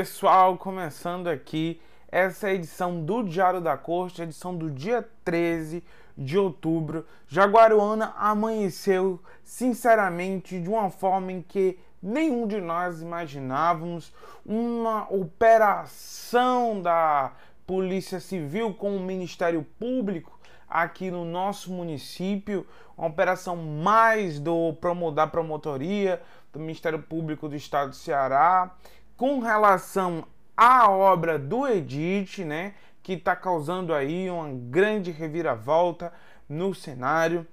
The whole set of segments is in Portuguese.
pessoal, começando aqui essa edição do Diário da Corte, edição do dia 13 de outubro. Jaguaruana amanheceu, sinceramente, de uma forma em que nenhum de nós imaginávamos. Uma operação da Polícia Civil com o Ministério Público aqui no nosso município, uma operação mais do da promotoria do Ministério Público do Estado do Ceará com relação à obra do Edith, né, que está causando aí uma grande reviravolta no cenário.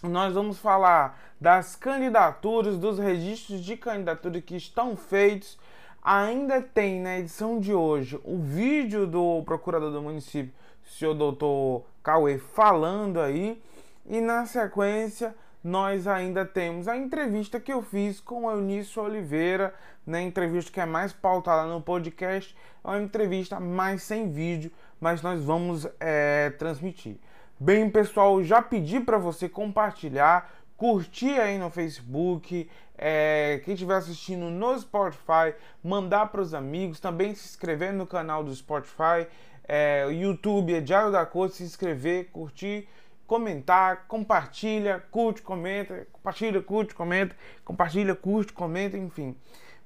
Nós vamos falar das candidaturas, dos registros de candidatura que estão feitos. Ainda tem na edição de hoje o vídeo do procurador do município, senhor doutor Cauê, falando aí. E na sequência, nós ainda temos a entrevista que eu fiz com o Eunício Oliveira, né, entrevista que é mais pautada no podcast, é uma entrevista mais sem vídeo, mas nós vamos é, transmitir. Bem, pessoal, já pedi para você compartilhar, curtir aí no Facebook, é, quem estiver assistindo no Spotify, mandar para os amigos, também se inscrever no canal do Spotify, é, YouTube, é Diário da Cor, se inscrever, curtir comentar, compartilha, curte, comenta, compartilha, curte, comenta, compartilha, curte, comenta, enfim.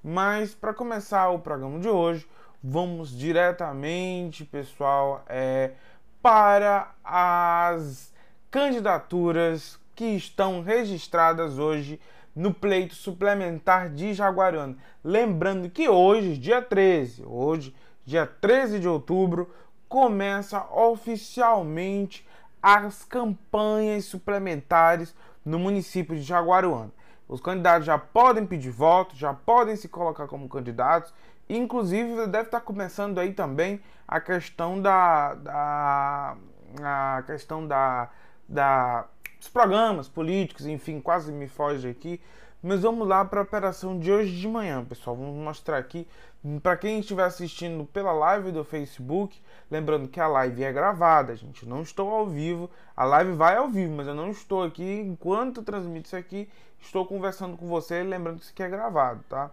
Mas para começar o programa de hoje, vamos diretamente, pessoal, é, para as candidaturas que estão registradas hoje no pleito suplementar de Jaguarana. Lembrando que hoje, dia 13, hoje, dia 13 de outubro, começa oficialmente as campanhas suplementares no município de Jaguaruana. Os candidatos já podem pedir voto, já podem se colocar como candidatos. Inclusive, deve estar começando aí também a questão da, da a questão da, da dos programas políticos, enfim, quase me foge aqui. Mas vamos lá para a operação de hoje de manhã, pessoal. Vamos mostrar aqui para quem estiver assistindo pela live do Facebook, lembrando que a live é gravada, gente. Não estou ao vivo. A live vai ao vivo, mas eu não estou aqui enquanto transmito isso aqui. Estou conversando com você, lembrando que isso aqui é gravado, tá?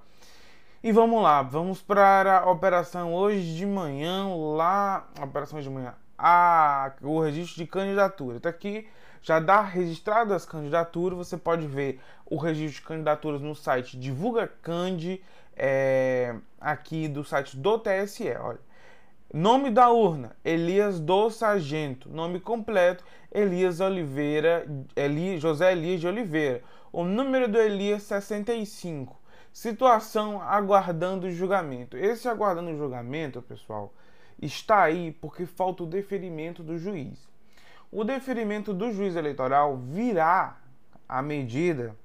E vamos lá, vamos para a operação hoje de manhã, lá, operação de manhã, a, o registro de candidatura. Está aqui, já dá registrado as candidaturas, você pode ver o registro de candidaturas no site Divulga Candi, é, aqui do site do TSE. Olha. Nome da urna: Elias do Sargento. Nome completo: Elias Oliveira, Eli, José Elias de Oliveira. O número do Elias 65. Situação aguardando julgamento. Esse aguardando julgamento, pessoal, está aí porque falta o deferimento do juiz. O deferimento do juiz eleitoral virá à medida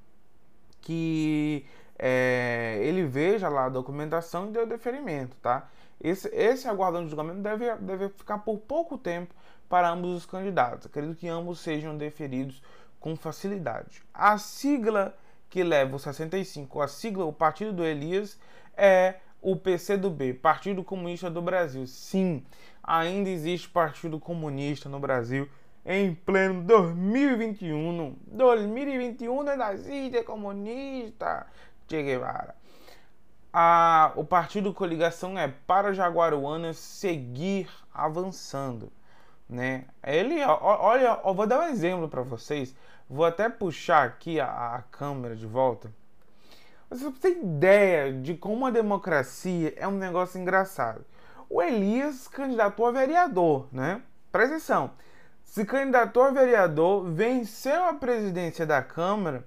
que é, ele veja lá a documentação e dê o deferimento, tá? Esse, esse aguardando de julgamento deve, deve ficar por pouco tempo para ambos os candidatos. Acredito que ambos sejam deferidos com facilidade. A sigla que leva o 65, a sigla, o partido do Elias, é o PCdoB, Partido Comunista do Brasil. Sim, ainda existe Partido Comunista no Brasil em pleno 2021. 2021 é nazista, é comunista. Che Guevara. A, o partido coligação é para Jaguaruana seguir avançando, né? Ele, olha, vou dar um exemplo para vocês. Vou até puxar aqui a, a câmera de volta. Você tem ideia de como a democracia é um negócio engraçado. O Elias candidatou a vereador, né? Presta atenção. Se candidatou a vereador, venceu a presidência da Câmara,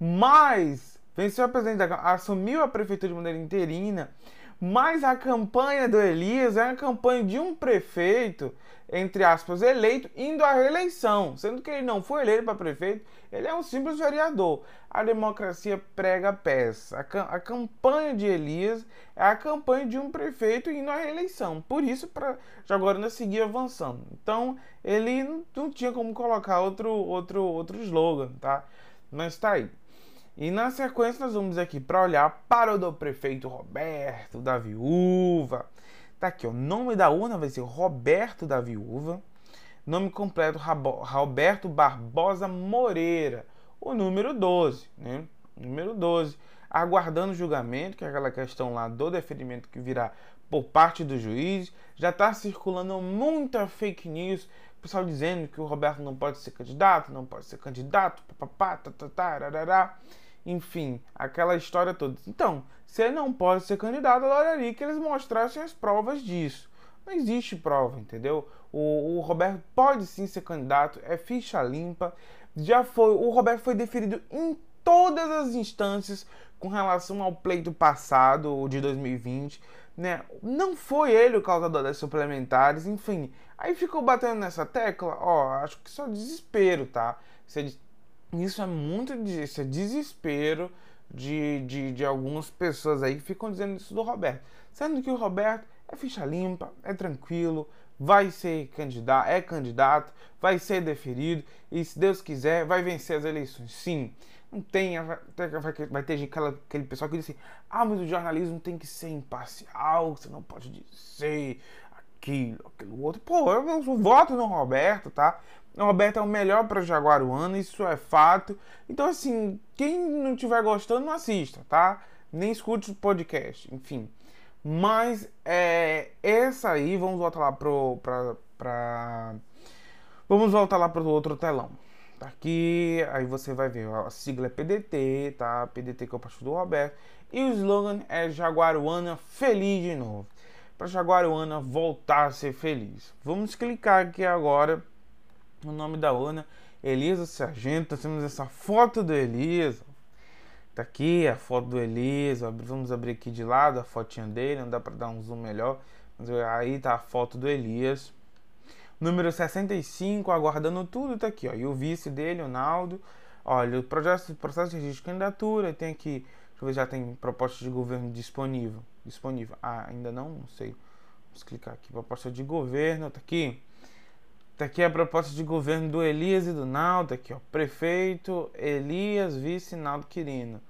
mas venceu a presidente da Câmara, assumiu a prefeitura de maneira interina, mas a campanha do Elias é a campanha de um prefeito, entre aspas, eleito, indo à reeleição, sendo que ele não foi eleito para prefeito, ele é um simples vereador. A democracia prega peça. A, a campanha de Elias é a campanha de um prefeito indo à reeleição. Por isso, para Jaguaruna seguir avançando. Então, ele não, não tinha como colocar outro, outro, outro slogan, tá? Mas tá aí. E na sequência nós vamos aqui para olhar para o do prefeito Roberto da Viúva. Tá aqui, o nome da urna vai ser Roberto da Viúva. Nome completo Roberto Barbosa Moreira. O número 12, né? Número 12. aguardando o julgamento, que é aquela questão lá do deferimento que virá por parte do juiz. Já está circulando muita fake news, pessoal dizendo que o Roberto não pode ser candidato, não pode ser candidato, papapá, tatatá, rarará. Enfim, aquela história toda. Então, se ele não pode ser candidato, adoraria que eles mostrassem as provas disso. Não existe prova, entendeu? O, o, Roberto pode sim ser candidato, é ficha limpa. Já foi, o Roberto foi deferido em todas as instâncias com relação ao pleito passado, de 2020, né? Não foi ele o causador das suplementares, enfim. Aí ficou batendo nessa tecla, ó, acho que só desespero, tá? Isso é, isso é muito isso é desespero de, de, de algumas pessoas aí que ficam dizendo isso do Roberto. Sendo que o Roberto é ficha limpa, é tranquilo, vai ser candidato, é candidato, vai ser deferido e se Deus quiser vai vencer as eleições. Sim, não tem, vai, ter aquela, aquele pessoal que diz assim, ah, mas o jornalismo tem que ser imparcial, você não pode dizer aquilo, aquilo outro. Pô, eu voto no Roberto, tá? Roberto é o melhor para Jaguaruana, isso é fato. Então, assim, quem não estiver gostando, não assista, tá? Nem escute o podcast, enfim. Mas é, essa aí, vamos voltar lá pro. Pra, pra... Vamos voltar lá pro outro telão. Tá aqui, aí você vai ver, a sigla é PDT, tá? PDT que é o partido do Roberto. E o slogan é Jaguaruana feliz de novo. Para Jaguaruana voltar a ser feliz. Vamos clicar aqui agora no nome da urna. Elisa Sargento, nós temos essa foto do Elisa. Tá aqui a foto do Elias. Vamos abrir aqui de lado a fotinha dele. Não dá para dar um zoom melhor. Mas aí tá a foto do Elias. Número 65, aguardando tudo, tá aqui, ó. E o vice dele, o Naldo. Olha, o processo, processo de registro de candidatura. Tem aqui. Deixa eu ver, já tem proposta de governo disponível. Disponível. Ah, ainda não? Não sei. Vamos clicar aqui. Proposta de governo, tá aqui. Tá aqui a proposta de governo do Elias e do Naldo, aqui, ó. Prefeito Elias, vice Naldo Quirino.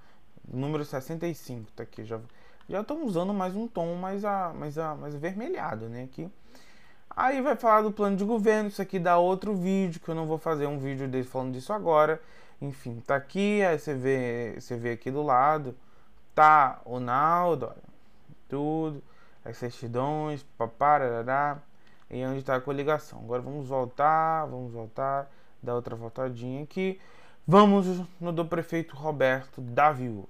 Número 65, tá aqui. Já já estão usando mais um tom mais a mais a mais avermelhado, né, aqui. Aí vai falar do plano de governo, isso aqui dá outro vídeo que eu não vou fazer um vídeo dele falando disso agora. Enfim, tá aqui, aí você vê, você vê aqui do lado, tá o Naldo, olha, tudo, as certidões, paparará e onde está a coligação. Agora vamos voltar, vamos voltar, dar outra voltadinha aqui. Vamos no do prefeito Roberto da Viúva.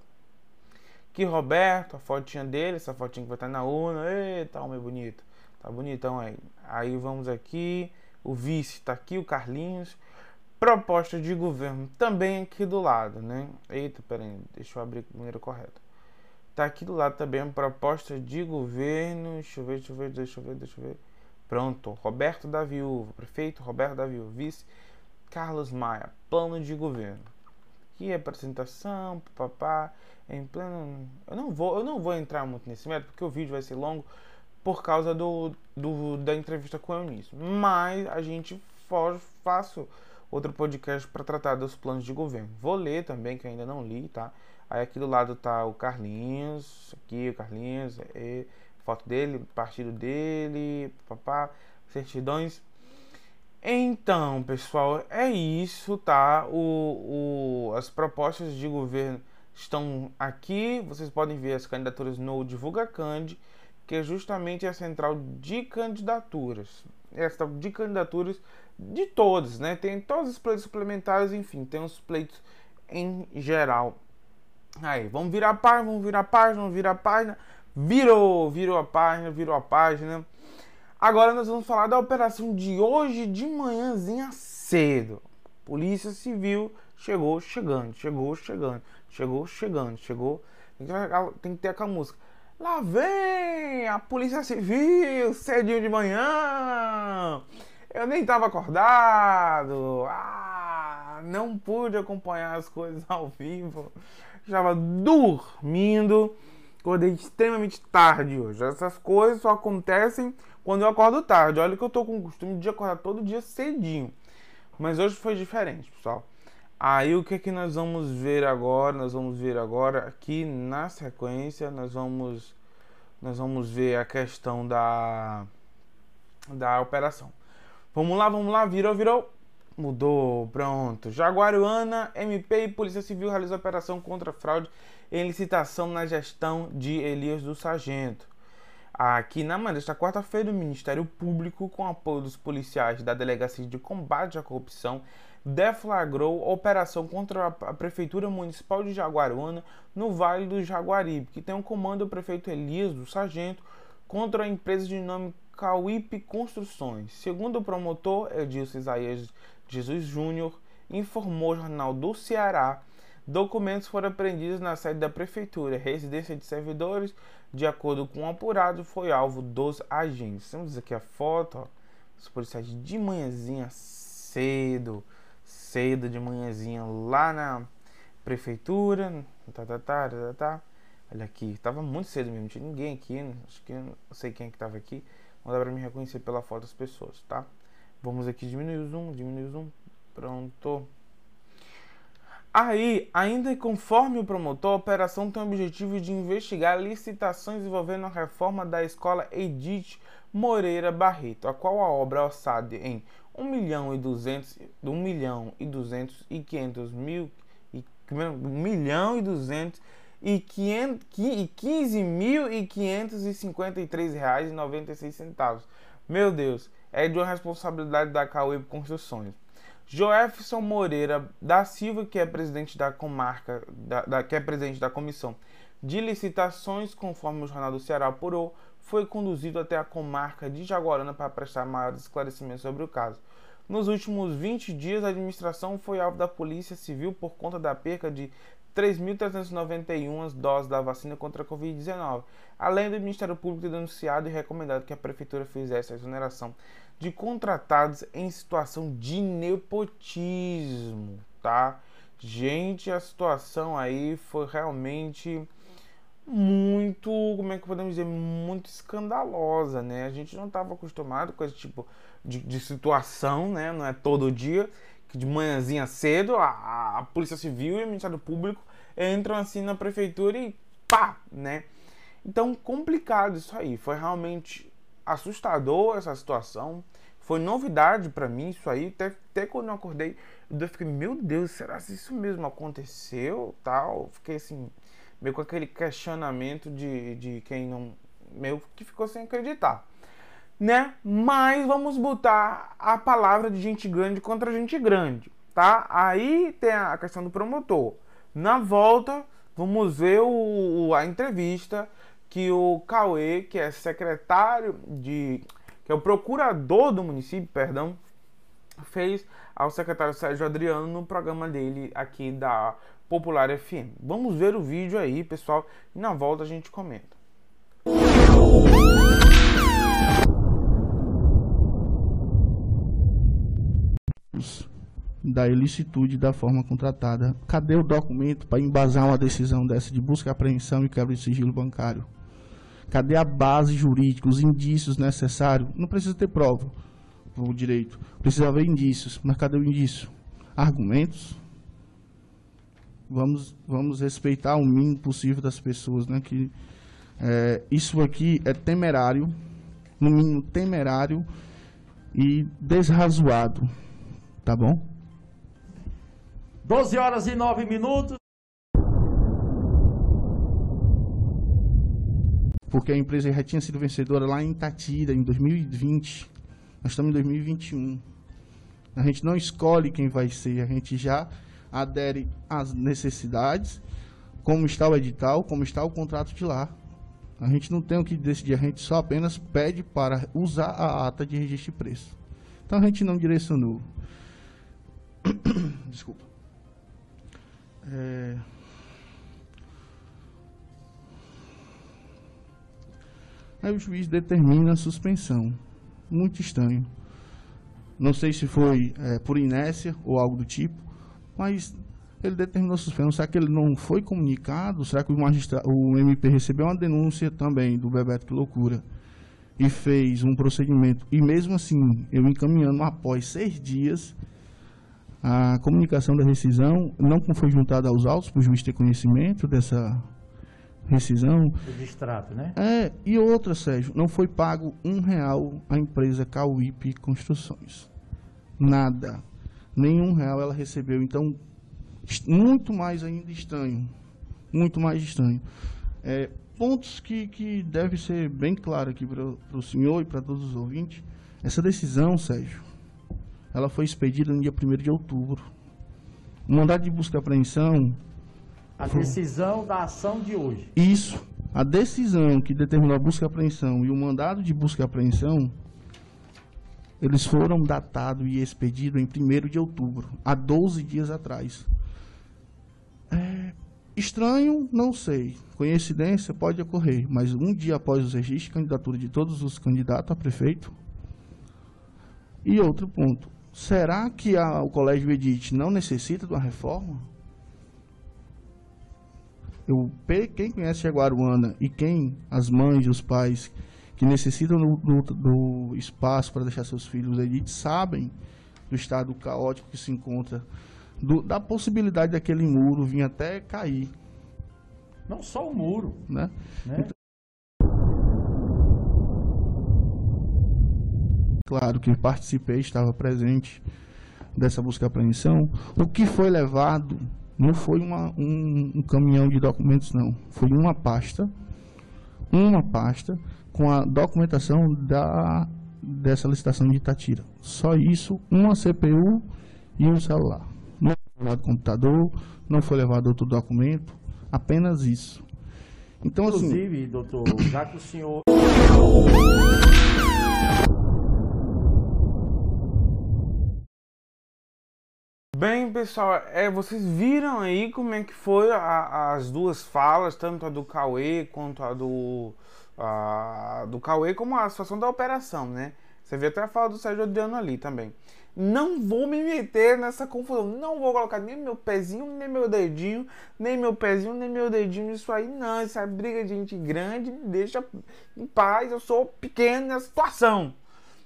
Que Roberto, a fotinha dele, essa fotinha que vai estar na urna, eita, homem bonito, tá bonitão aí. Aí vamos aqui, o vice está aqui, o Carlinhos. Proposta de governo também aqui do lado, né? Eita, peraí, deixa eu abrir de maneira correta. Tá aqui do lado também proposta de governo. Deixa eu ver, deixa eu ver, deixa eu ver, deixa eu ver. Pronto, Roberto da Viúva, prefeito Roberto da Viúva, vice Carlos Maia, plano de governo. Aqui apresentação, papá, em pleno. Eu não vou, eu não vou entrar muito nesse método porque o vídeo vai ser longo por causa do, do da entrevista com o Eunice. Mas a gente for, faço outro podcast para tratar dos planos de governo. Vou ler também, que ainda não li, tá? Aí aqui do lado tá o Carlinhos, aqui o Carlinhos, é, foto dele, partido dele, papá, certidões. Então, pessoal, é isso, tá? O, o, as propostas de governo estão aqui. Vocês podem ver as candidaturas no Divulga Cand, que é justamente a central de candidaturas. Essa de candidaturas de todos, né? Tem todos os pleitos suplementares, enfim, tem os pleitos em geral. Aí, vamos virar página, vamos virar página, vamos virar página. Virou, virou a página, virou a página. Agora nós vamos falar da operação de hoje de manhãzinha cedo. Polícia Civil chegou chegando, chegou chegando, chegou chegando, chegou. Tem que ter aquela música. Lá vem a Polícia Civil, cedinho de manhã. Eu nem estava acordado. Ah, não pude acompanhar as coisas ao vivo. Estava dormindo. Acordei extremamente tarde hoje. Essas coisas só acontecem quando eu acordo tarde. Olha que eu tô com o costume de acordar todo dia cedinho. Mas hoje foi diferente, pessoal. Aí o que é que nós vamos ver agora? Nós vamos ver agora aqui na sequência, nós vamos nós vamos ver a questão da da operação. Vamos lá, vamos lá, virou, virou. Mudou, pronto. Jaguaruana, MP e Polícia Civil realizam operação contra fraude em licitação na gestão de Elias do Sargento. Aqui na manhã desta quarta-feira, o Ministério Público, com apoio dos policiais da Delegacia de Combate à Corrupção, deflagrou operação contra a Prefeitura Municipal de Jaguaruana, no Vale do Jaguaribe, que tem um comando do prefeito Elias do Sargento contra a empresa de nome Cauípe Construções. Segundo o promotor Edilson Isaías Jesus Júnior, informou o Jornal do Ceará, documentos foram apreendidos na sede da Prefeitura, residência de servidores, de acordo com o apurado, foi alvo dos agentes. Temos aqui a foto, ó, os policiais de manhãzinha cedo, cedo de manhãzinha lá na prefeitura, tá, tá, tá, tá, tá. Olha aqui, tava muito cedo mesmo, não tinha ninguém aqui, acho que não sei quem é que tava aqui, não dá pra me reconhecer pela foto das pessoas, tá? Vamos aqui diminuir o zoom, diminuir o zoom, pronto. Aí, ainda conforme o promotor, a operação tem o objetivo de investigar licitações envolvendo a reforma da escola Edith Moreira Barreto, a qual a obra é orçada em 1 milhão e 200, 1 milhão e 200 e 500 mil, 1 milhão e 200 e 15.553 reais e 96 centavos. Meu Deus, é de uma responsabilidade da Cauê Construções. Joefson Moreira da Silva, que é presidente da comarca, da, da, que é presidente da comissão de licitações, conforme o Jornal do Ceará apurou, foi conduzido até a comarca de Jaguarana para prestar maiores esclarecimentos sobre o caso. Nos últimos 20 dias, a administração foi alvo da Polícia Civil por conta da perca de 3.391 doses da vacina contra a Covid-19, além do Ministério Público ter denunciado e recomendado que a Prefeitura fizesse a exoneração de contratados em situação de nepotismo, tá? Gente, a situação aí foi realmente muito, como é que podemos dizer, muito escandalosa, né? A gente não estava acostumado com esse tipo de, de, situação, né? Não é todo dia que de manhãzinha cedo a, a Polícia Civil e o Ministério Público entram assim na prefeitura e pá, né? Então, complicado isso aí. Foi realmente assustador essa situação. Foi novidade para mim isso aí. Até, até quando eu acordei, eu fiquei, meu Deus, será que isso mesmo aconteceu? Tal. Fiquei assim, meio com aquele questionamento de, de quem não. meio que ficou sem acreditar. Né? Mas vamos botar a palavra de gente grande contra gente grande, tá? Aí tem a questão do promotor. Na volta, vamos ver o, a entrevista que o Cauê, que é secretário de. que é o procurador do município, perdão, fez ao secretário Sérgio Adriano no programa dele aqui da Popular FM. Vamos ver o vídeo aí, pessoal, e na volta a gente comenta. da ilicitude da forma contratada. Cadê o documento para embasar uma decisão dessa de busca, apreensão e quebra de sigilo bancário? Cadê a base jurídica, os indícios necessários? Não precisa ter prova para o direito, precisa haver indícios. Mas cadê o indício? Argumentos? Vamos, vamos respeitar o mínimo possível das pessoas, né? Que é, isso aqui é temerário, no mínimo temerário e desrazoado, tá bom? 12 horas e 9 minutos. Porque a empresa já tinha sido vencedora lá em Itatira, em 2020. Nós estamos em 2021. A gente não escolhe quem vai ser, a gente já adere às necessidades, como está o edital, como está o contrato de lá. A gente não tem o que decidir, a gente só apenas pede para usar a ata de registro de preço. Então a gente não direcionou. Desculpa. É... Aí o juiz determina a suspensão. Muito estranho. Não sei se foi é, por inércia ou algo do tipo, mas ele determinou a suspensão. Será que ele não foi comunicado? Será que o, magistrado, o MP recebeu uma denúncia também do Bebeto Que Loucura e fez um procedimento? E mesmo assim, eu encaminhando após seis dias, a comunicação da rescisão não foi juntada aos autos para o juiz ter conhecimento dessa rescisão. O distrato, né? É, e outra, Sérgio, não foi pago um real à empresa Cauípe Construções. Nada. Nenhum real ela recebeu. Então, muito mais ainda estranho. muito mais estranho. É, pontos que, que deve ser bem claro aqui para o senhor e para todos os ouvintes. Essa decisão, Sérgio, ela foi expedida no dia 1 de outubro. O mandado de busca e apreensão. A decisão da ação de hoje. Isso. A decisão que determinou a busca e apreensão e o mandado de busca e apreensão, eles foram datados e expedidos em 1 de outubro, há 12 dias atrás. É, estranho, não sei. Coincidência pode ocorrer, mas um dia após os registros de candidatura de todos os candidatos a prefeito. E outro ponto, será que a, o Colégio Edite não necessita de uma reforma? Eu, quem conhece Jaguaruana e quem, as mães e os pais que necessitam do, do, do espaço para deixar seus filhos Edite, sabem do estado caótico que se encontra, do, da possibilidade daquele muro vir até cair. Não só o muro. Né? né? Então, claro que participei, estava presente dessa busca e apreensão. O que foi levado não foi uma, um, um, caminhão de documentos, não. Foi uma pasta, uma pasta com a documentação da, dessa licitação de Itatira. Só isso, uma CPU e um celular. Não foi levado computador, não foi levado outro documento, apenas isso. Então, assim, Inclusive, assim, doutor, já que o senhor pessoal, é, vocês viram aí como é que foi a, as duas falas, tanto a do Cauê quanto a do, a, do Cauê, como a situação da operação, né? Você vê até a fala do Sérgio Adriano ali também. Não vou me meter nessa confusão. Não vou colocar nem meu pezinho, nem meu dedinho, nem meu pezinho, nem meu dedinho nisso aí. Não, essa é briga de gente grande me deixa em paz. Eu sou pequeno nessa situação.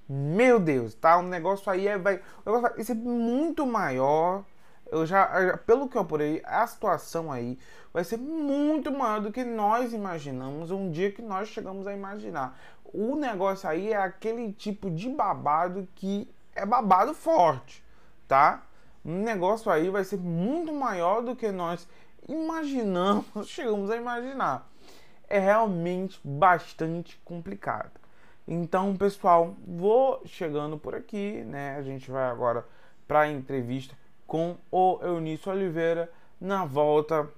Meu Deus, tá? O negócio aí é, vai, o negócio vai ser muito maior. Eu já, pelo que eu apurei, a situação aí vai ser muito maior do que nós imaginamos um dia que nós chegamos a imaginar. O negócio aí é aquele tipo de babado que é babado forte, tá? O negócio aí vai ser muito maior do que nós imaginamos, chegamos a imaginar. É realmente bastante complicado. Então, pessoal, vou chegando por aqui, né? A gente vai agora para a entrevista com o Eunício Oliveira. Na volta,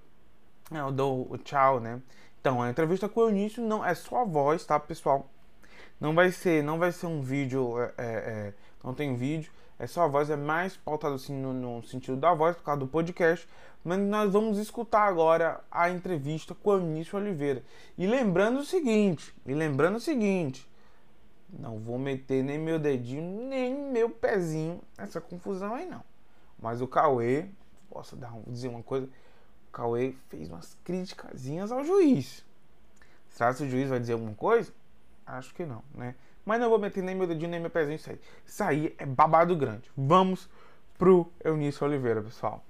eu dou o tchau, né? Então, a entrevista com o Eunício não é só a voz, tá, pessoal? Não vai ser, não vai ser um vídeo, é, é, é não tem vídeo, é só a voz, é mais pautado assim no, no, sentido da voz, por causa do podcast. Mas nós vamos escutar agora a entrevista com o Eunício Oliveira. E lembrando o seguinte, e lembrando o seguinte, não vou meter nem meu dedinho, nem meu pezinho nessa confusão aí, não. Mas o Cauê, posso dar, dizer uma coisa? O Cauê fez umas criticazinhas ao juiz. Será que o juiz vai dizer alguma coisa? Acho que não, né? Mas não vou meter nem meu dedinho, nem meu pezinho isso aí. Isso aí é babado grande. Vamos pro Eunício Oliveira, pessoal.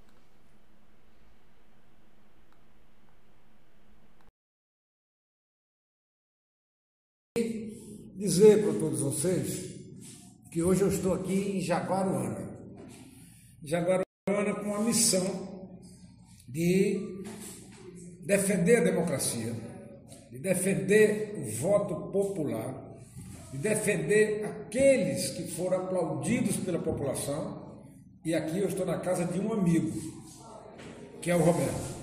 dizer para todos vocês que hoje eu estou aqui em Jaguaruana. Jaguaruana com a missão de defender a democracia, de defender o voto popular, de defender aqueles que foram aplaudidos pela população. E aqui eu estou na casa de um amigo, que é o Roberto.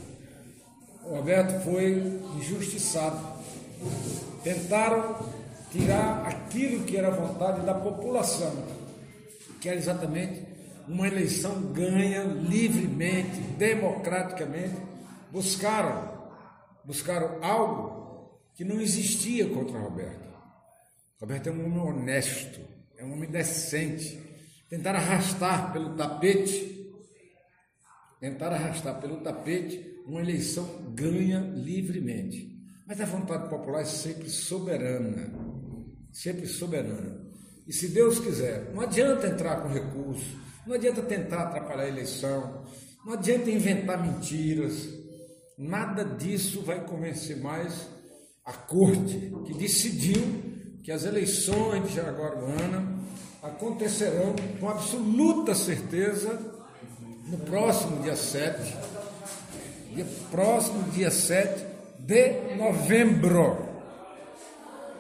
O Roberto foi injustiçado. Tentaram tirar aquilo que era vontade da população, que era exatamente uma eleição ganha livremente, democraticamente. Buscaram, buscaram algo que não existia contra Roberto. Roberto é um homem honesto, é um homem decente. Tentaram arrastar pelo tapete, tentar arrastar pelo tapete uma eleição ganha livremente. Mas a vontade popular é sempre soberana sempre soberana. E se Deus quiser, não adianta entrar com recurso, não adianta tentar atrapalhar a eleição, não adianta inventar mentiras, nada disso vai convencer mais a corte que decidiu que as eleições de Jaguaruana acontecerão com absoluta certeza no próximo dia 7, dia próximo, dia 7 de novembro.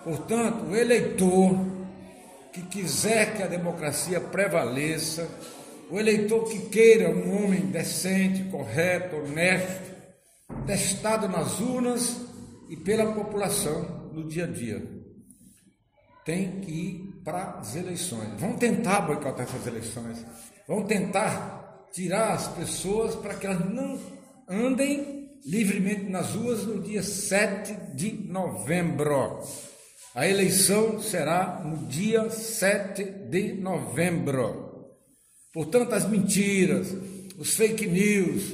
Portanto, o eleitor que quiser que a democracia prevaleça, o eleitor que queira um homem decente, correto, honesto, testado nas urnas e pela população no dia a dia, tem que ir para as eleições. Vão tentar boicotar essas eleições. Vão tentar tirar as pessoas para que elas não andem livremente nas ruas no dia 7 de novembro. A eleição será no dia 7 de novembro. Portanto, as mentiras, os fake news,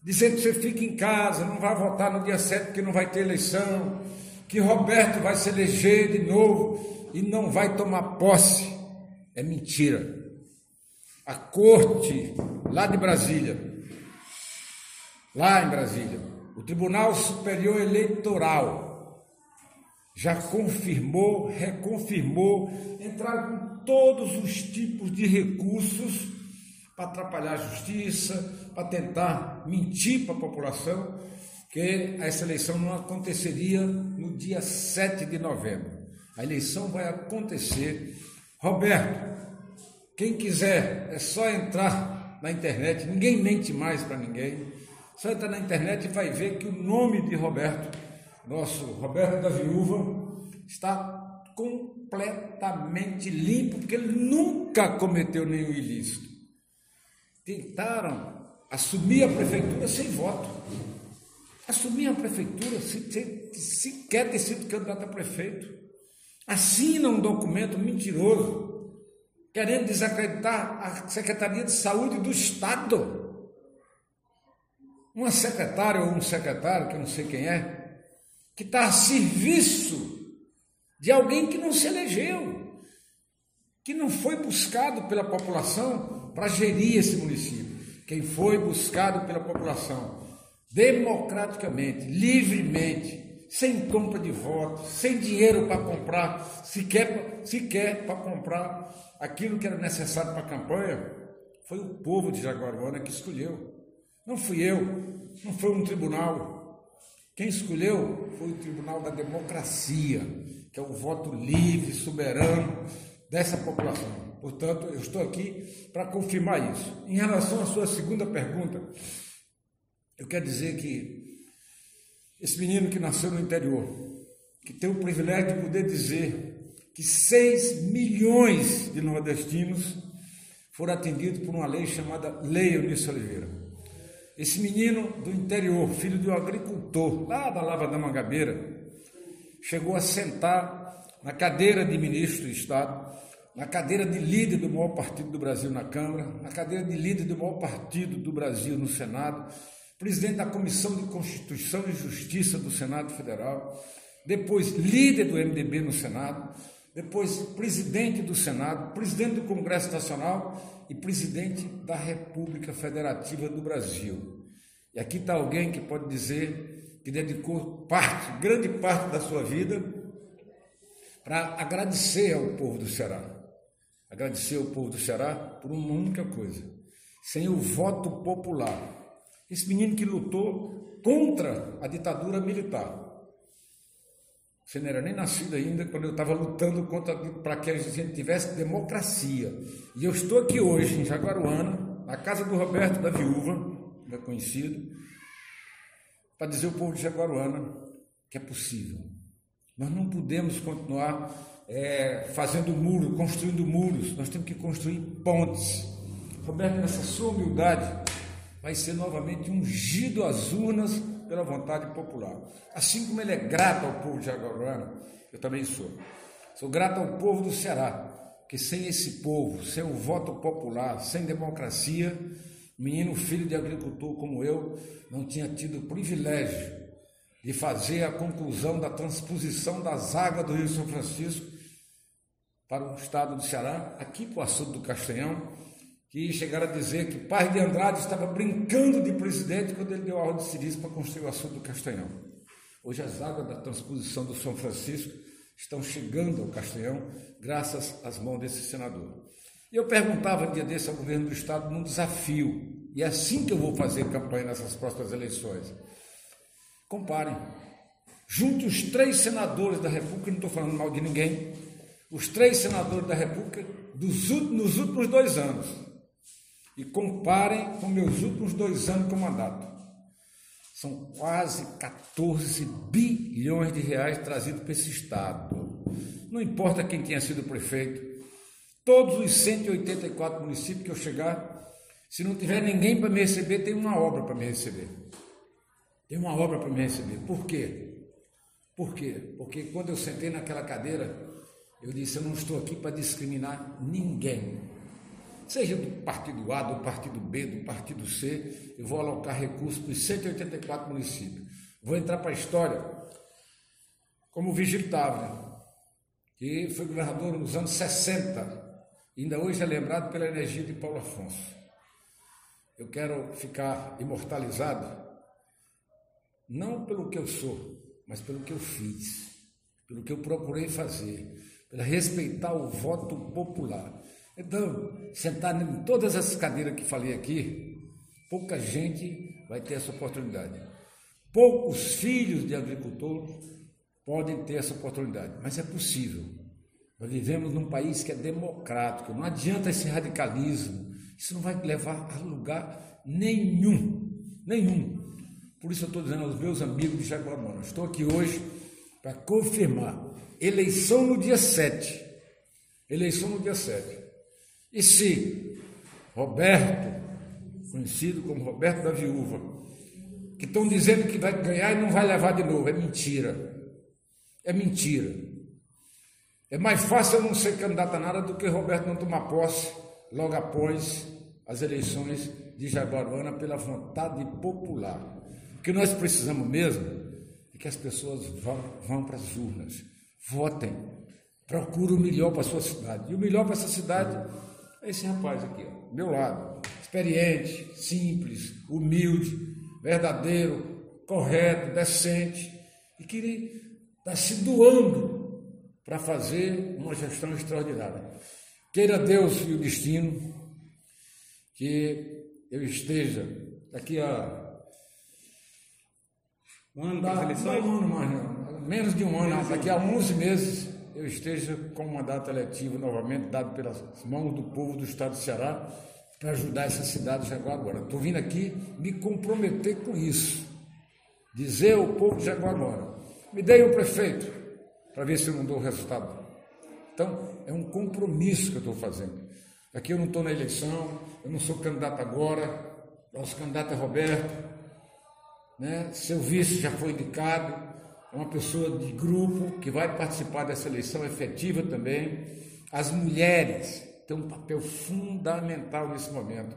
dizendo que você fica em casa, não vai votar no dia 7 porque não vai ter eleição, que Roberto vai se eleger de novo e não vai tomar posse. É mentira. A corte lá de Brasília, lá em Brasília, o Tribunal Superior Eleitoral já confirmou, reconfirmou, entraram com todos os tipos de recursos para atrapalhar a justiça, para tentar mentir para a população que essa eleição não aconteceria no dia 7 de novembro. A eleição vai acontecer. Roberto, quem quiser, é só entrar na internet, ninguém mente mais para ninguém. Só entrar na internet e vai ver que o nome de Roberto nosso Roberto da Viúva, está completamente limpo, porque ele nunca cometeu nenhum ilícito. Tentaram assumir a prefeitura sem voto. Assumir a prefeitura sem, sem sequer ter sido candidato a prefeito. Assinam um documento mentiroso, querendo desacreditar a Secretaria de Saúde do Estado. Uma secretária ou um secretário, que eu não sei quem é, que está a serviço de alguém que não se elegeu, que não foi buscado pela população para gerir esse município. Quem foi buscado pela população democraticamente, livremente, sem compra de votos, sem dinheiro para comprar, sequer, sequer para comprar aquilo que era necessário para a campanha, foi o povo de Jaguaruana que escolheu. Não fui eu, não foi um tribunal, quem escolheu foi o Tribunal da Democracia, que é o voto livre, soberano dessa população. Portanto, eu estou aqui para confirmar isso. Em relação à sua segunda pergunta, eu quero dizer que esse menino que nasceu no interior, que tem o privilégio de poder dizer que 6 milhões de nordestinos foram atendidos por uma lei chamada Lei Eunice Oliveira. Esse menino do interior, filho de um agricultor, lá da Lava da Mangabeira, chegou a sentar na cadeira de ministro do Estado, na cadeira de líder do maior partido do Brasil na Câmara, na cadeira de líder do maior partido do Brasil no Senado, presidente da Comissão de Constituição e Justiça do Senado Federal, depois líder do MDB no Senado, depois presidente do Senado, presidente do Congresso Nacional e presidente da República Federativa do Brasil. E aqui está alguém que pode dizer que dedicou parte, grande parte da sua vida para agradecer ao povo do Ceará. Agradecer ao povo do Ceará por uma única coisa: sem o voto popular. Esse menino que lutou contra a ditadura militar. Você não era nem nascido ainda quando eu estava lutando para que a gente tivesse democracia. E eu estou aqui hoje, em Jaguaruana, na casa do Roberto da Viúva, é conhecido, para dizer ao povo de Jaguaruana que é possível. Nós não podemos continuar é, fazendo muro, construindo muros, nós temos que construir pontes. Roberto, nessa sua humildade, vai ser novamente ungido às urnas pela vontade popular. Assim como ele é grato ao povo de Jaguaruana, eu também sou. Sou grato ao povo do Ceará, que sem esse povo, sem o voto popular, sem democracia, menino filho de agricultor como eu, não tinha tido o privilégio de fazer a conclusão da transposição das águas do Rio São Francisco para o estado do Ceará, aqui para o açude do Castanhão, que chegaram a dizer que Paz de Andrade estava brincando de presidente quando ele deu a ordem de serviço para construir o açude do Castanhão. Hoje as águas da transposição do São Francisco estão chegando ao Castanhão graças às mãos desse senador. E eu perguntava dia desse ao governo do Estado num desafio E é assim que eu vou fazer campanha nessas próximas eleições. Comparem. Junte os três senadores da República, não estou falando mal de ninguém, os três senadores da República dos, nos últimos dois anos. E comparem com meus últimos dois anos com mandato. São quase 14 bilhões de reais trazidos para esse Estado. Não importa quem tenha sido prefeito, todos os 184 municípios que eu chegar, se não tiver ninguém para me receber, tem uma obra para me receber. Tem uma obra para me receber. Por quê? Por quê? Porque quando eu sentei naquela cadeira, eu disse: eu não estou aqui para discriminar ninguém. Seja do partido A, do partido B, do partido C, eu vou alocar recursos para os 184 municípios. Vou entrar para a história como Vigílio Távora, que foi governador nos anos 60, ainda hoje é lembrado pela energia de Paulo Afonso. Eu quero ficar imortalizado, não pelo que eu sou, mas pelo que eu fiz, pelo que eu procurei fazer, para respeitar o voto popular. Então, sentado em todas as cadeiras que falei aqui, pouca gente vai ter essa oportunidade. Poucos filhos de agricultores podem ter essa oportunidade, mas é possível. Nós vivemos num país que é democrático, não adianta esse radicalismo, isso não vai levar a lugar nenhum, nenhum. Por isso eu estou dizendo aos meus amigos de Jaguarão, estou aqui hoje para confirmar, eleição no dia 7, eleição no dia 7, e se Roberto, conhecido como Roberto da Viúva, que estão dizendo que vai ganhar e não vai levar de novo, é mentira. É mentira. É mais fácil eu não ser candidato a nada do que Roberto não tomar posse logo após as eleições de Jabaruana pela vontade popular. O que nós precisamos mesmo é que as pessoas vão, vão para as urnas, votem, procurem o melhor para a sua cidade. E o melhor para essa cidade esse rapaz aqui, ó, meu lado, experiente, simples, humilde, verdadeiro, correto, decente, e que está se doando para fazer uma gestão extraordinária. Queira Deus e o destino que eu esteja daqui a um ano, da, não, um ano mais, não, menos de um ano, daqui a 11 meses eu esteja com um mandato eletivo novamente dado pelas mãos do povo do estado do Ceará para ajudar essa cidade de Jaguarão. Estou vindo aqui me comprometer com isso. Dizer ao povo de Jaguarão, me dei um prefeito para ver se eu não dou resultado. Então, é um compromisso que eu estou fazendo. Aqui eu não estou na eleição, eu não sou candidato agora, nosso candidato é Roberto, né? seu vice já foi indicado, uma pessoa de grupo que vai participar dessa eleição efetiva também. As mulheres têm um papel fundamental nesse momento.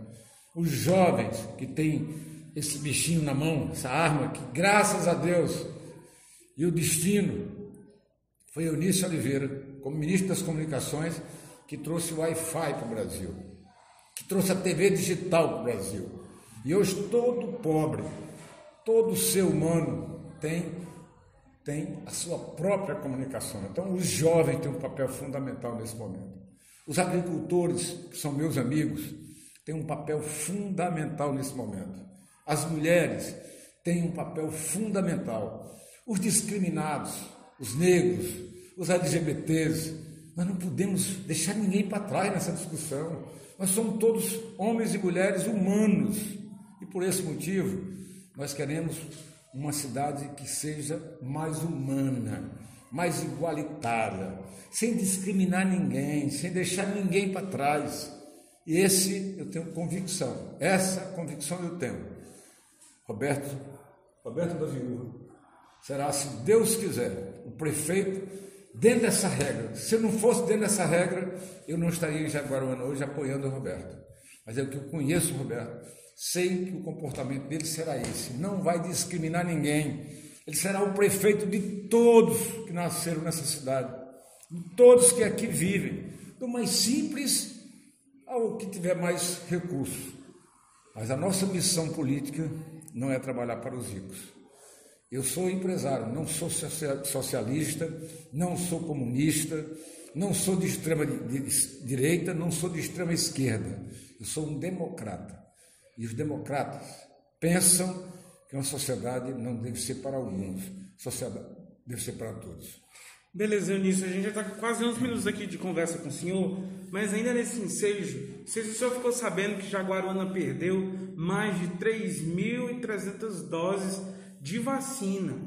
Os jovens que têm esse bichinho na mão, essa arma, que graças a Deus e o destino foi Eunice Oliveira, como ministro das Comunicações, que trouxe o Wi-Fi para o Brasil, que trouxe a TV digital para o Brasil. E hoje todo pobre, todo ser humano tem tem a sua própria comunicação. Então, os jovens têm um papel fundamental nesse momento. Os agricultores, que são meus amigos, têm um papel fundamental nesse momento. As mulheres têm um papel fundamental. Os discriminados, os negros, os LGBTs, nós não podemos deixar ninguém para trás nessa discussão. Nós somos todos homens e mulheres humanos. E por esse motivo, nós queremos uma cidade que seja mais humana, mais igualitária, sem discriminar ninguém, sem deixar ninguém para trás. E esse eu tenho convicção, essa convicção eu tenho. Roberto, Roberto da Viúva, será, se Deus quiser, o prefeito dentro dessa regra. Se eu não fosse dentro dessa regra, eu não estaria em Jaguaruana hoje apoiando o Roberto. Mas é o que eu conheço o Roberto sei que o comportamento dele será esse. Não vai discriminar ninguém. Ele será o prefeito de todos que nasceram nessa cidade, de todos que aqui vivem, do mais simples ao que tiver mais recursos. Mas a nossa missão política não é trabalhar para os ricos. Eu sou empresário, não sou socialista, não sou comunista, não sou de extrema direita, não sou de extrema esquerda. Eu sou um democrata. E os democratas pensam que uma sociedade não deve ser para alguns, sociedade deve ser para todos. Beleza, Eunício, a gente já está com quase 11 minutos aqui de conversa com o senhor, mas ainda nesse ensejo, se o senhor ficou sabendo que Jaguaruana perdeu mais de 3.300 doses de vacina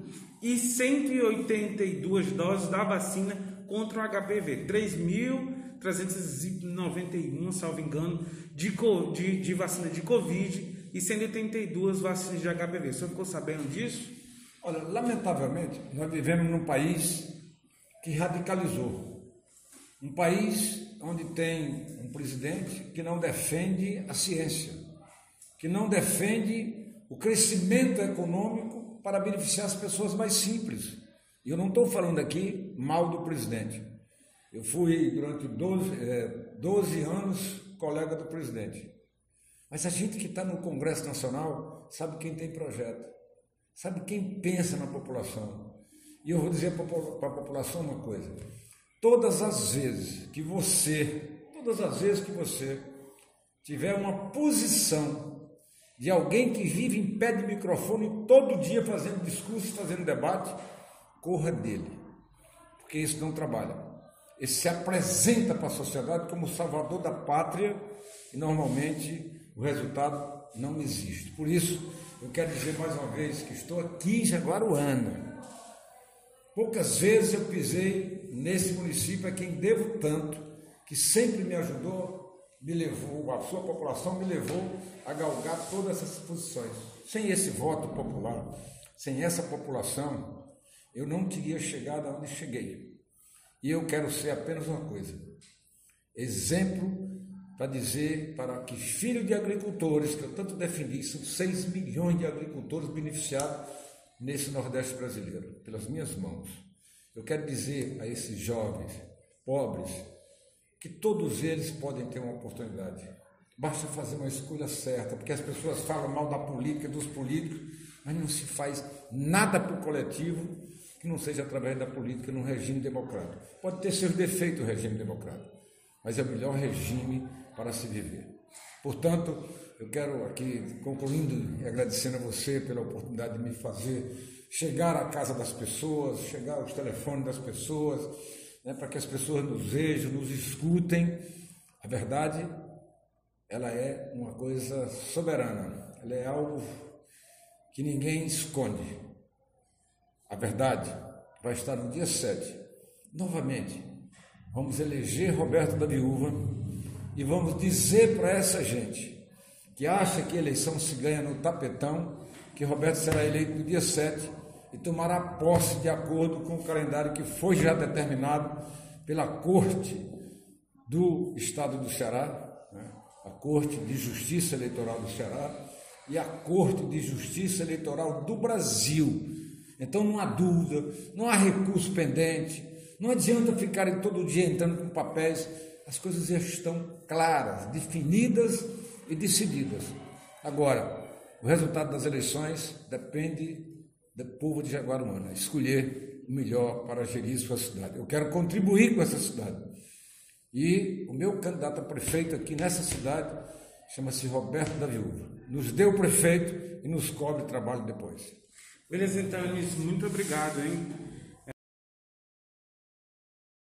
e 182 doses da vacina contra o HPV, 3.391, salvo engano, de, de, de vacina de Covid e 182 vacinas de HPV. Senhor ficou sabendo disso? Olha, lamentavelmente, nós vivemos num país que radicalizou. Um país onde tem um presidente que não defende a ciência, que não defende o crescimento econômico para beneficiar as pessoas mais simples. E eu não estou falando aqui mal do presidente. Eu fui durante 12, é, 12 anos colega do presidente. Mas a gente que está no Congresso Nacional sabe quem tem projeto, sabe quem pensa na população. E eu vou dizer para a população uma coisa: todas as vezes que você, todas as vezes que você tiver uma posição de alguém que vive em pé de microfone todo dia fazendo discurso, fazendo debate, corra dele, porque isso não trabalha. Ele se apresenta para a sociedade como salvador da pátria e normalmente o resultado não existe. Por isso, eu quero dizer mais uma vez que estou aqui em Jaguaruana Poucas vezes eu pisei nesse município a quem devo tanto, que sempre me ajudou, me levou, a sua população me levou a galgar todas essas posições. Sem esse voto popular, sem essa população, eu não teria chegado aonde cheguei. E eu quero ser apenas uma coisa: exemplo para dizer para que filho de agricultores, que eu tanto defendi, são 6 milhões de agricultores beneficiados nesse Nordeste brasileiro, pelas minhas mãos. Eu quero dizer a esses jovens, pobres, que todos eles podem ter uma oportunidade. Basta fazer uma escolha certa, porque as pessoas falam mal da política, dos políticos, mas não se faz nada para o coletivo que não seja através da política num regime democrático. Pode ter seus defeitos o regime democrático, mas é o melhor regime para se viver. Portanto, eu quero aqui, concluindo e agradecendo a você pela oportunidade de me fazer chegar à casa das pessoas, chegar aos telefones das pessoas, né, para que as pessoas nos vejam, nos escutem. A verdade, ela é uma coisa soberana, ela é algo que ninguém esconde. A verdade vai estar no dia 7. Novamente, vamos eleger Roberto da Viúva e vamos dizer para essa gente que acha que a eleição se ganha no tapetão, que Roberto será eleito no dia 7 e tomará posse de acordo com o calendário que foi já determinado pela Corte do Estado do Ceará, né? a Corte de Justiça Eleitoral do Ceará e a Corte de Justiça Eleitoral do Brasil. Então não há dúvida, não há recurso pendente, não adianta ficarem todo dia entrando com papéis, as coisas já estão claras, definidas e decididas. Agora, o resultado das eleições depende do povo de Jaguaruana, escolher o melhor para gerir sua cidade. Eu quero contribuir com essa cidade. E o meu candidato a prefeito aqui nessa cidade chama-se Roberto da Viúva. Nos deu o prefeito e nos cobre trabalho depois. Beleza, então, Eunice, muito obrigado, hein?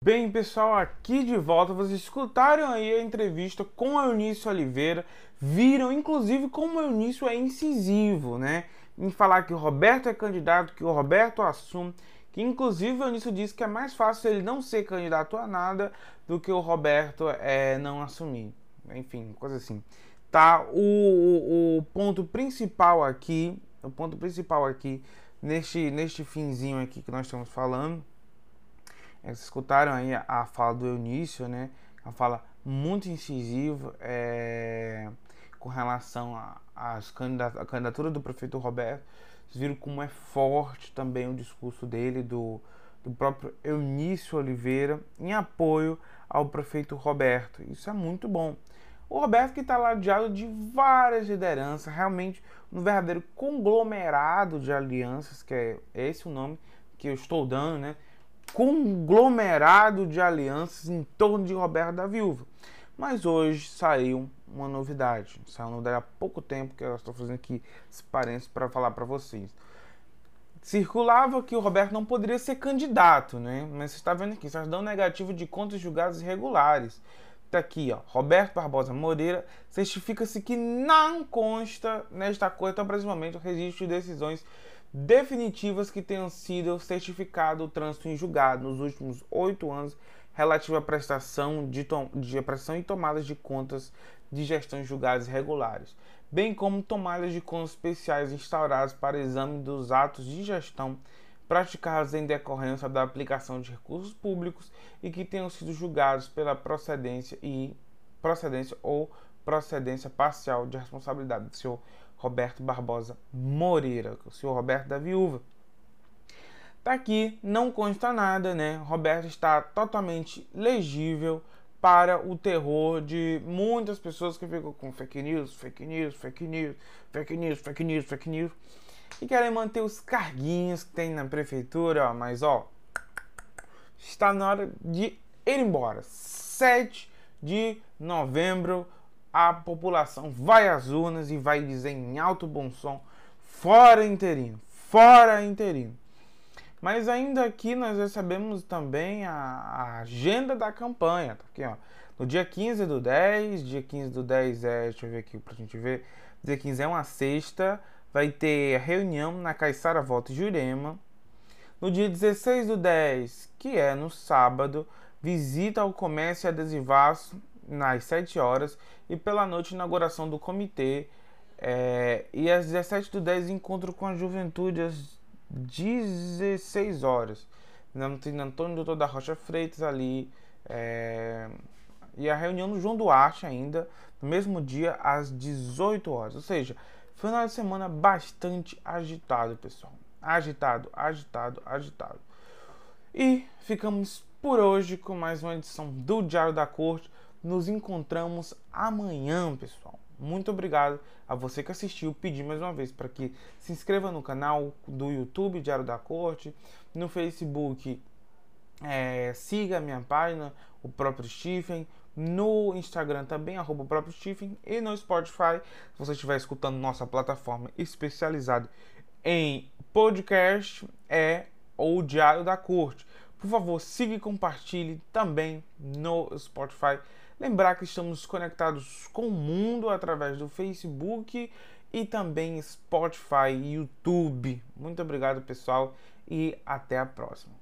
Bem, pessoal, aqui de volta, vocês escutaram aí a entrevista com a Eunício Oliveira, viram inclusive como o Eunício é incisivo, né? Em falar que o Roberto é candidato, que o Roberto assume, que inclusive o Eunício disse que é mais fácil ele não ser candidato a nada do que o Roberto é, não assumir. Enfim, coisa assim. Tá, o, o, o ponto principal aqui, o ponto principal aqui, neste, neste finzinho aqui que nós estamos falando, vocês escutaram aí a, a, fala do Eunício, né? Uma fala muito incisiva é, com relação à candidat candidatura do prefeito Roberto. Vocês viram como é forte também o discurso dele, do, do próprio Eunício Oliveira, em apoio ao prefeito Roberto. Isso é muito bom. O Roberto que está ladeado de várias lideranças, realmente um verdadeiro conglomerado de alianças, que é esse o nome que eu estou dando, né? conglomerado de alianças em torno de Roberto da Viúva. Mas hoje saiu uma novidade. Saiu uma novidade há pouco tempo que eu estou fazendo aqui esse parênteses para falar para vocês. Circulava que o Roberto não poderia ser candidato, né? Mas você está vendo aqui, certidão negativo de contas julgadas irregulares. Tá aqui, ó. Roberto Barbosa Moreira certifica-se que não consta nesta coisa, então, principalmente, o registro de decisões definitivas que tenham sido certificado o trânsito em julgado nos últimos oito anos relativo à prestação, de, de prestação e tomadas de contas de gestão julgadas regulares, bem como tomadas de contas especiais instauradas para exame dos atos de gestão praticados em decorrência da aplicação de recursos públicos e que tenham sido julgados pela procedência e procedência ou procedência parcial de responsabilidade do senhor Roberto Barbosa Moreira, o senhor Roberto da Viúva. Tá aqui, não consta nada, né? Roberto está totalmente legível para o terror de muitas pessoas que ficam com fake news, fake news, fake news, fake news, fake news, fake news e querem manter os carguinhos que tem na prefeitura, ó, mas ó, está na hora de ir embora. 7 de novembro a população vai às urnas e vai dizer em alto bom som: fora interino, fora interino. Mas ainda aqui nós recebemos também a, a agenda da campanha. Tá aqui, ó. No dia 15 do 10, dia 15 do 10 é, deixa eu ver aqui pra gente ver. Dia 15 é uma sexta, vai ter reunião na Caiçara Volta Jurema. No dia 16 do 10, que é no sábado, visita ao comércio e adesivaço nas 7 horas e pela noite inauguração do comitê. É, e às 17 do 10 encontro com a juventude às 16 horas. Tem Antônio Doutor da Rocha Freitas ali. É... E a reunião no João Duarte ainda, no mesmo dia, às 18 horas. Ou seja, final de semana bastante agitado, pessoal. Agitado, agitado, agitado. E ficamos por hoje com mais uma edição do Diário da Corte. Nos encontramos amanhã, pessoal. Muito obrigado a você que assistiu. Pedi mais uma vez para que se inscreva no canal do YouTube Diário da Corte, no Facebook é, siga a minha página, o próprio Stephen, no Instagram também, arroba próprio Stephen, e no Spotify, se você estiver escutando nossa plataforma especializada em podcast, é o Diário da Corte. Por favor, siga e compartilhe também no Spotify. Lembrar que estamos conectados com o mundo através do Facebook e também Spotify e YouTube. Muito obrigado, pessoal, e até a próxima.